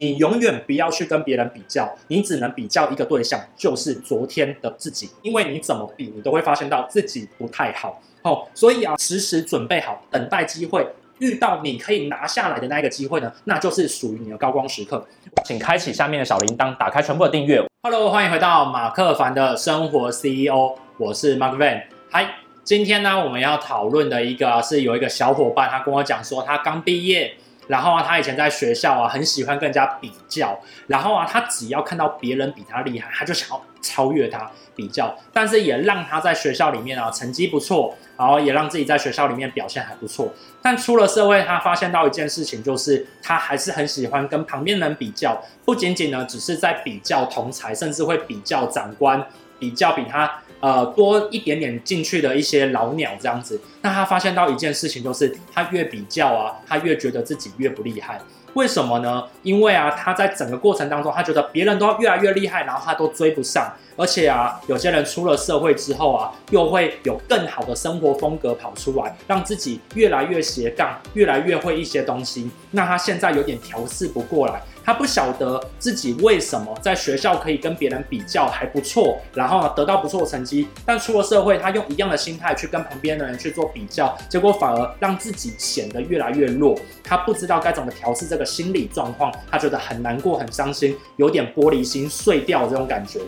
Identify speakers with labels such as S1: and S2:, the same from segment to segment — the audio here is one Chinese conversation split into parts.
S1: 你永远不要去跟别人比较，你只能比较一个对象，就是昨天的自己，因为你怎么比，你都会发现到自己不太好。哦，所以啊，时时准备好，等待机会，遇到你可以拿下来的那一个机会呢，那就是属于你的高光时刻。请开启下面的小铃铛，打开全部的订阅。Hello，欢迎回到马克凡的生活 CEO，我是 Mark Van。嗨，今天呢，我们要讨论的一个是有一个小伙伴，他跟我讲说，他刚毕业。然后啊，他以前在学校啊，很喜欢跟人家比较。然后啊，他只要看到别人比他厉害，他就想要超越他比较。但是也让他在学校里面啊，成绩不错，然后也让自己在学校里面表现还不错。但出了社会，他发现到一件事情，就是他还是很喜欢跟旁边人比较，不仅仅呢，只是在比较同才，甚至会比较长官，比较比他。呃，多一点点进去的一些老鸟这样子，那他发现到一件事情，就是他越比较啊，他越觉得自己越不厉害。为什么呢？因为啊，他在整个过程当中，他觉得别人都越来越厉害，然后他都追不上。而且啊，有些人出了社会之后啊，又会有更好的生活风格跑出来，让自己越来越斜杠，越来越会一些东西。那他现在有点调试不过来。他不晓得自己为什么在学校可以跟别人比较还不错，然后呢，得到不错的成绩，但出了社会，他用一样的心态去跟旁边的人去做比较，结果反而让自己显得越来越弱。他不知道该怎么调试这个心理状况，他觉得很难过、很伤心，有点玻璃心碎掉这种感觉。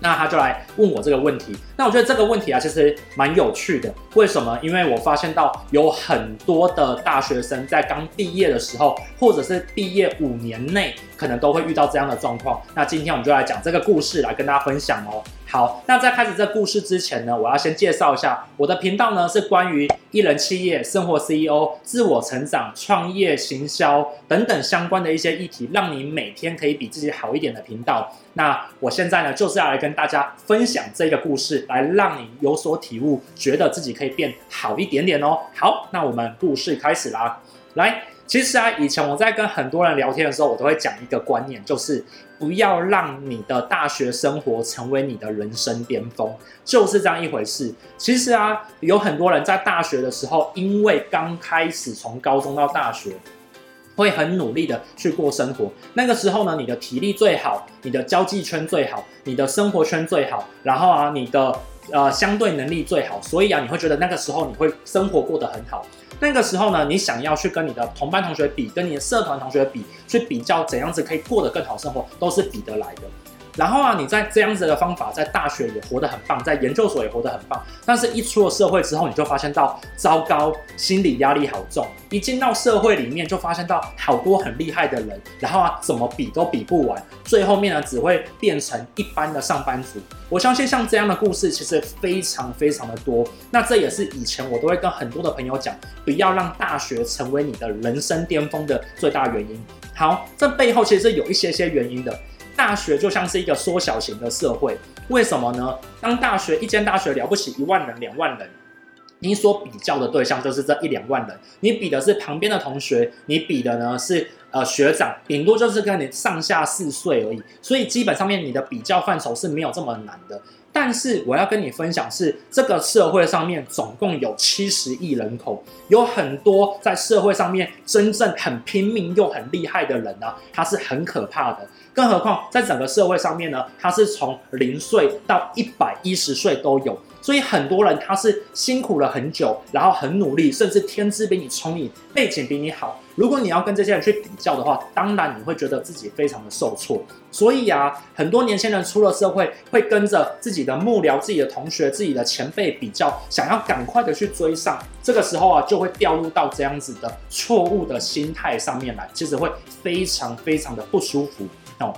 S1: 那他就来问我这个问题，那我觉得这个问题啊，其实蛮有趣的。为什么？因为我发现到有很多的大学生在刚毕业的时候，或者是毕业五年内，可能都会遇到这样的状况。那今天我们就来讲这个故事，来跟大家分享哦。好，那在开始这故事之前呢，我要先介绍一下我的频道呢，是关于一人企业、生活 CEO、自我成长、创业、行销等等相关的一些议题，让你每天可以比自己好一点的频道。那我现在呢，就是要来跟大家分享这个故事，来让你有所体悟，觉得自己可以变好一点点哦。好，那我们故事开始啦，来。其实啊，以前我在跟很多人聊天的时候，我都会讲一个观念，就是不要让你的大学生活成为你的人生巅峰，就是这样一回事。其实啊，有很多人在大学的时候，因为刚开始从高中到大学，会很努力的去过生活。那个时候呢，你的体力最好，你的交际圈最好，你的生活圈最好，然后啊，你的呃相对能力最好，所以啊，你会觉得那个时候你会生活过得很好。那个时候呢，你想要去跟你的同班同学比，跟你的社团同学比，去比较怎样子可以过得更好生活，都是比得来的。然后啊，你在这样子的方法，在大学也活得很棒，在研究所也活得很棒。但是，一出了社会之后，你就发现到糟糕，心理压力好重。一进到社会里面，就发现到好多很厉害的人，然后啊，怎么比都比不完。最后面呢，只会变成一般的上班族。我相信像这样的故事，其实非常非常的多。那这也是以前我都会跟很多的朋友讲，不要让大学成为你的人生巅峰的最大原因。好，这背后其实有一些些原因的。大学就像是一个缩小型的社会，为什么呢？当大学一间大学了不起一万人、两万人，你所比较的对象就是这一两万人，你比的是旁边的同学，你比的呢是呃学长，顶多就是跟你上下四岁而已，所以基本上面你的比较范畴是没有这么难的。但是我要跟你分享是，这个社会上面总共有七十亿人口，有很多在社会上面真正很拼命又很厉害的人呢，他是很可怕的。更何况在整个社会上面呢，他是从零岁到一百一十岁都有。所以很多人他是辛苦了很久，然后很努力，甚至天资比你聪颖，背景比你好。如果你要跟这些人去比较的话，当然你会觉得自己非常的受挫。所以啊，很多年轻人出了社会，会跟着自己的幕僚、自己的同学、自己的前辈比较，想要赶快的去追上。这个时候啊，就会掉入到这样子的错误的心态上面来，其实会非常非常的不舒服哦。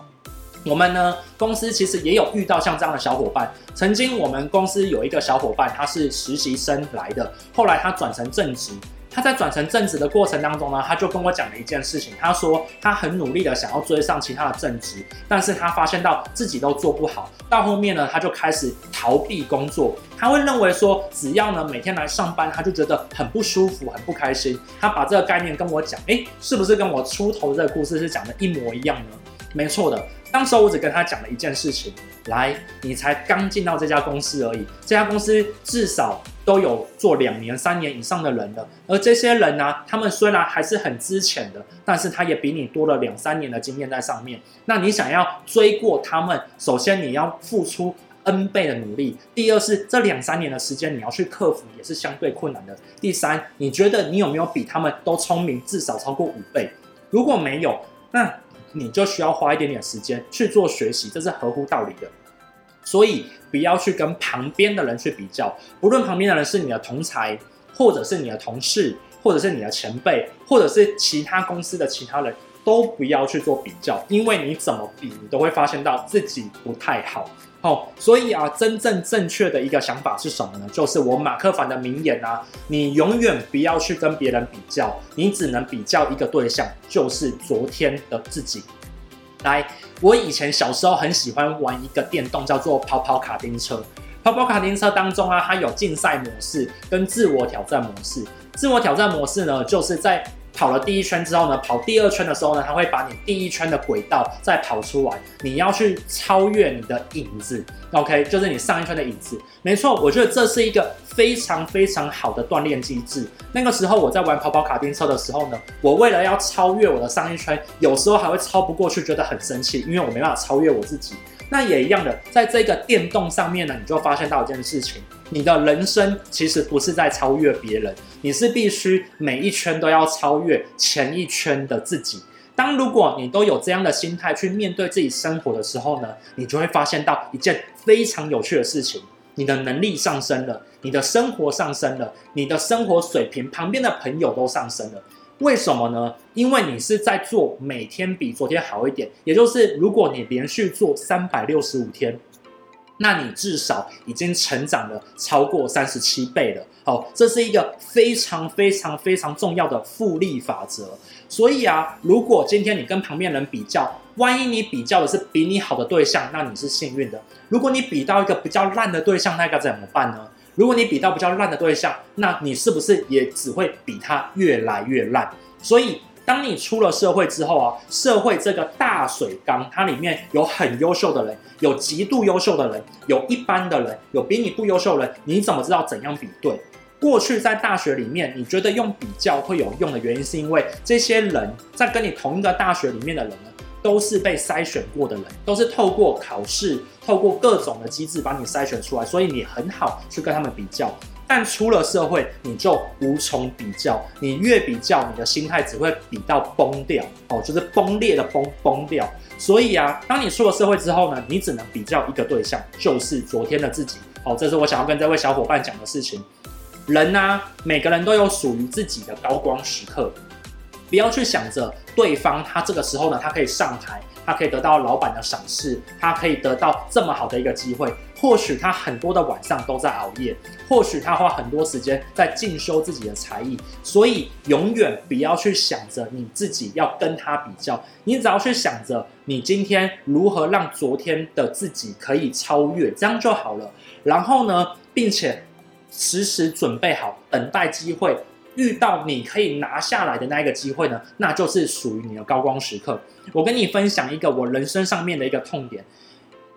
S1: 我们呢，公司其实也有遇到像这样的小伙伴。曾经我们公司有一个小伙伴，他是实习生来的，后来他转成正职。他在转成正职的过程当中呢，他就跟我讲了一件事情。他说他很努力的想要追上其他的正职，但是他发现到自己都做不好。到后面呢，他就开始逃避工作。他会认为说，只要呢每天来上班，他就觉得很不舒服、很不开心。他把这个概念跟我讲，诶，是不是跟我出头这个故事是讲的一模一样呢？没错的。当时我只跟他讲了一件事情，来，你才刚进到这家公司而已，这家公司至少都有做两年、三年以上的人了，而这些人呢、他们虽然还是很资浅的，但是他也比你多了两三年的经验在上面。那你想要追过他们，首先你要付出 N 倍的努力，第二是这两三年的时间你要去克服也是相对困难的。第三，你觉得你有没有比他们都聪明，至少超过五倍？如果没有，那你就需要花一点点时间去做学习，这是合乎道理的。所以不要去跟旁边的人去比较，不论旁边的人是你的同才，或者是你的同事，或者是你的前辈，或者是其他公司的其他人，都不要去做比较，因为你怎么比，你都会发现到自己不太好。哦，所以啊，真正正确的一个想法是什么呢？就是我马克凡的名言啊，你永远不要去跟别人比较，你只能比较一个对象，就是昨天的自己。来，我以前小时候很喜欢玩一个电动，叫做跑跑卡丁车。跑跑卡丁车当中啊，它有竞赛模式跟自我挑战模式。自我挑战模式呢，就是在跑了第一圈之后呢，跑第二圈的时候呢，它会把你第一圈的轨道再跑出来，你要去超越你的影子，OK，就是你上一圈的影子。没错，我觉得这是一个非常非常好的锻炼机制。那个时候我在玩跑跑卡丁车的时候呢，我为了要超越我的上一圈，有时候还会超不过去，觉得很生气，因为我没办法超越我自己。那也一样的，在这个电动上面呢，你就发现到一件事情。你的人生其实不是在超越别人，你是必须每一圈都要超越前一圈的自己。当如果你都有这样的心态去面对自己生活的时候呢，你就会发现到一件非常有趣的事情：你的能力上升了，你的生活上升了，你的生活水平，旁边的朋友都上升了。为什么呢？因为你是在做每天比昨天好一点，也就是如果你连续做三百六十五天。那你至少已经成长了超过三十七倍了，好，这是一个非常非常非常重要的复利法则。所以啊，如果今天你跟旁边人比较，万一你比较的是比你好的对象，那你是幸运的。如果你比到一个比较烂的对象，那该怎么办呢？如果你比到比较烂的对象，那你是不是也只会比他越来越烂？所以。当你出了社会之后啊，社会这个大水缸，它里面有很优秀的人，有极度优秀的人，有一般的人，有比你不优秀的人，你怎么知道怎样比对？过去在大学里面，你觉得用比较会有用的原因，是因为这些人在跟你同一个大学里面的人呢，都是被筛选过的人，都是透过考试，透过各种的机制把你筛选出来，所以你很好去跟他们比较。但出了社会，你就无从比较。你越比较，你的心态只会比到崩掉哦，就是崩裂的崩崩掉。所以啊，当你出了社会之后呢，你只能比较一个对象，就是昨天的自己。哦，这是我想要跟这位小伙伴讲的事情。人啊，每个人都有属于自己的高光时刻，不要去想着对方他这个时候呢，他可以上台。他可以得到老板的赏识，他可以得到这么好的一个机会。或许他很多的晚上都在熬夜，或许他花很多时间在进修自己的才艺。所以永远不要去想着你自己要跟他比较，你只要去想着你今天如何让昨天的自己可以超越，这样就好了。然后呢，并且时时准备好，等待机会。遇到你可以拿下来的那一个机会呢，那就是属于你的高光时刻。我跟你分享一个我人生上面的一个痛点。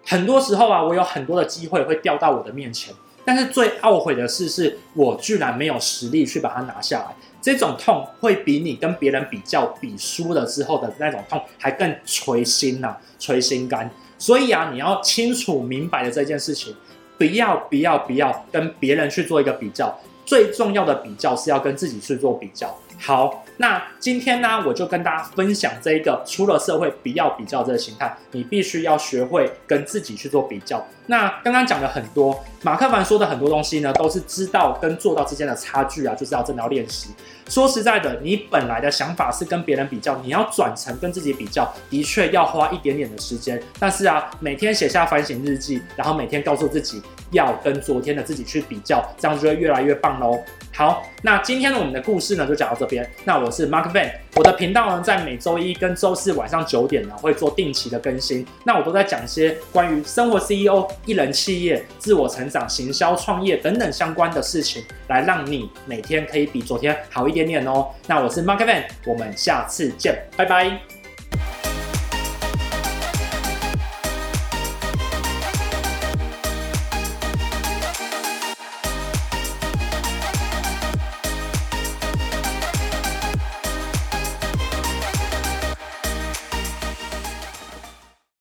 S1: 很多时候啊，我有很多的机会会掉到我的面前，但是最懊悔的事是我居然没有实力去把它拿下来。这种痛会比你跟别人比较比输了之后的那种痛还更捶心呐、啊，捶心肝。所以啊，你要清楚明白的这件事情，不要不要不要跟别人去做一个比较。最重要的比较是要跟自己去做比较。好，那今天呢，我就跟大家分享这一个出了社会不要比较这个心态，你必须要学会跟自己去做比较。那刚刚讲了很多，马克凡说的很多东西呢，都是知道跟做到之间的差距啊，就是要真的要练习。说实在的，你本来的想法是跟别人比较，你要转成跟自己比较，的确要花一点点的时间。但是啊，每天写下反省日记，然后每天告诉自己要跟昨天的自己去比较，这样就会越来越棒喽。好，那今天呢，我们的故事呢就讲到这边。那我是 Mark Van，我的频道呢在每周一跟周四晚上九点呢会做定期的更新。那我都在讲一些关于生活 CEO、一人企业、自我成长、行销、创业等等相关的事情，来让你每天可以比昨天好一点点哦。那我是 Mark Van，我们下次见，拜拜。